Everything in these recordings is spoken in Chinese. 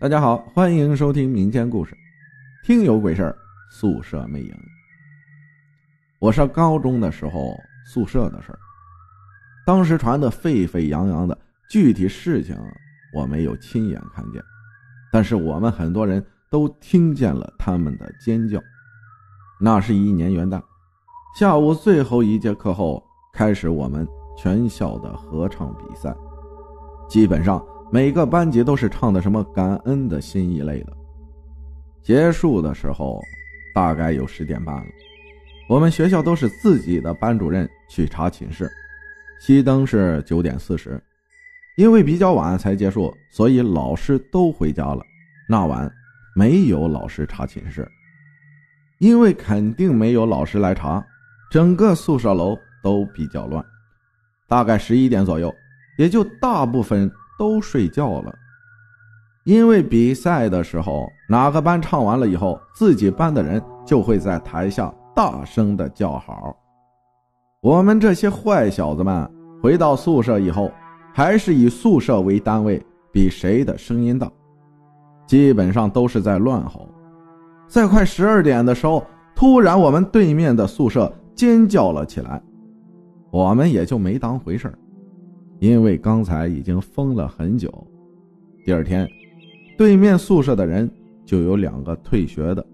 大家好，欢迎收听民间故事，听有鬼事儿，宿舍魅影。我上高中的时候，宿舍的事儿，当时传的沸沸扬扬的，具体事情我没有亲眼看见，但是我们很多人都听见了他们的尖叫。那是一年元旦下午最后一节课后，开始我们全校的合唱比赛，基本上。每个班级都是唱的什么感恩的心一类的。结束的时候，大概有十点半了。我们学校都是自己的班主任去查寝室，熄灯是九点四十。因为比较晚才结束，所以老师都回家了。那晚没有老师查寝室，因为肯定没有老师来查。整个宿舍楼都比较乱。大概十一点左右，也就大部分。都睡觉了，因为比赛的时候，哪个班唱完了以后，自己班的人就会在台下大声的叫好。我们这些坏小子们回到宿舍以后，还是以宿舍为单位，比谁的声音大，基本上都是在乱吼。在快十二点的时候，突然我们对面的宿舍尖叫了起来，我们也就没当回事儿。因为刚才已经疯了很久，第二天，对面宿舍的人就有两个退学的，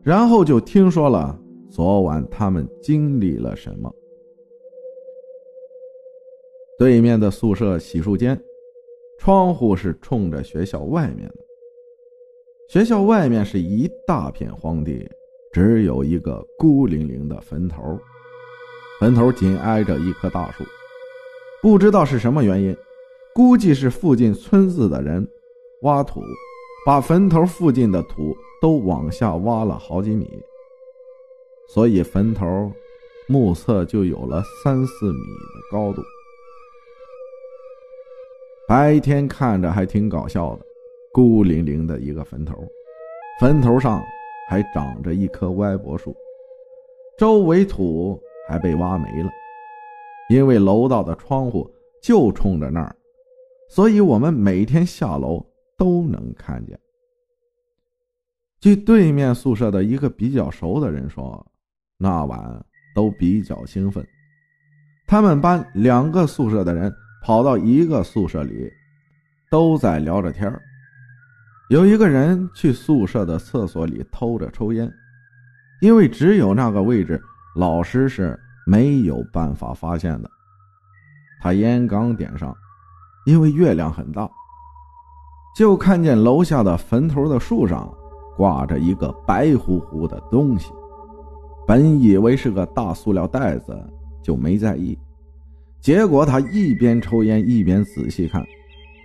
然后就听说了昨晚他们经历了什么。对面的宿舍洗漱间，窗户是冲着学校外面的，学校外面是一大片荒地，只有一个孤零零的坟头，坟头紧挨着一棵大树。不知道是什么原因，估计是附近村子的人挖土，把坟头附近的土都往下挖了好几米，所以坟头目测就有了三四米的高度。白天看着还挺搞笑的，孤零零的一个坟头，坟头上还长着一棵歪脖树，周围土还被挖没了。因为楼道的窗户就冲着那儿，所以我们每天下楼都能看见。据对面宿舍的一个比较熟的人说，那晚都比较兴奋。他们班两个宿舍的人跑到一个宿舍里，都在聊着天有一个人去宿舍的厕所里偷着抽烟，因为只有那个位置，老师是。没有办法发现的。他烟刚点上，因为月亮很大，就看见楼下的坟头的树上挂着一个白乎乎的东西。本以为是个大塑料袋子，就没在意。结果他一边抽烟一边仔细看，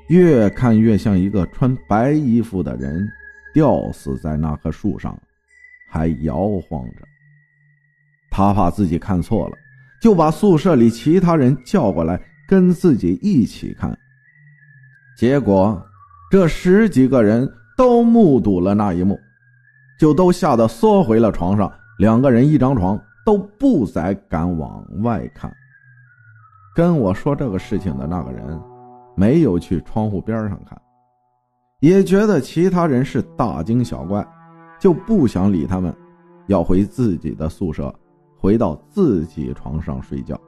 越看越像一个穿白衣服的人吊死在那棵树上，还摇晃着。他怕自己看错了，就把宿舍里其他人叫过来跟自己一起看。结果，这十几个人都目睹了那一幕，就都吓得缩回了床上。两个人一张床，都不再敢往外看。跟我说这个事情的那个人，没有去窗户边上看，也觉得其他人是大惊小怪，就不想理他们，要回自己的宿舍。回到自己床上睡觉，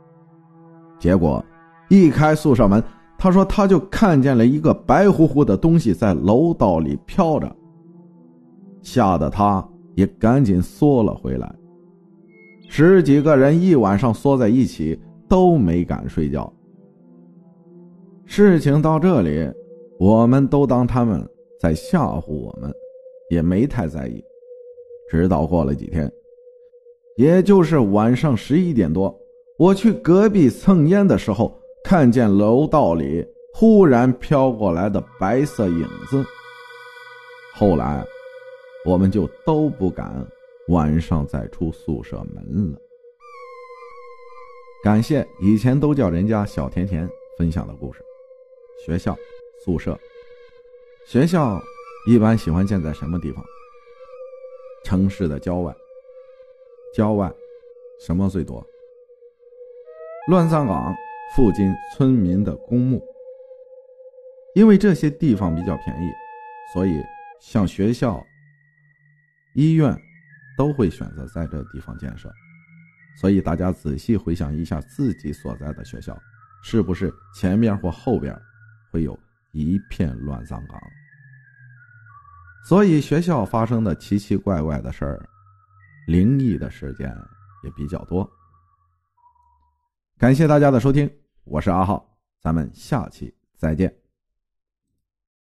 结果一开宿舍门，他说他就看见了一个白乎乎的东西在楼道里飘着，吓得他也赶紧缩了回来。十几个人一晚上缩在一起都没敢睡觉。事情到这里，我们都当他们在吓唬我们，也没太在意。直到过了几天。也就是晚上十一点多，我去隔壁蹭烟的时候，看见楼道里忽然飘过来的白色影子。后来，我们就都不敢晚上再出宿舍门了。感谢以前都叫人家小甜甜分享的故事。学校、宿舍、学校一般喜欢建在什么地方？城市的郊外。郊外，什么最多？乱葬岗附近村民的公墓，因为这些地方比较便宜，所以像学校、医院都会选择在这地方建设。所以大家仔细回想一下自己所在的学校，是不是前面或后边会有一片乱葬岗？所以学校发生的奇奇怪怪的事儿，灵异的事件也比较多。感谢大家的收听，我是阿浩，咱们下期再见。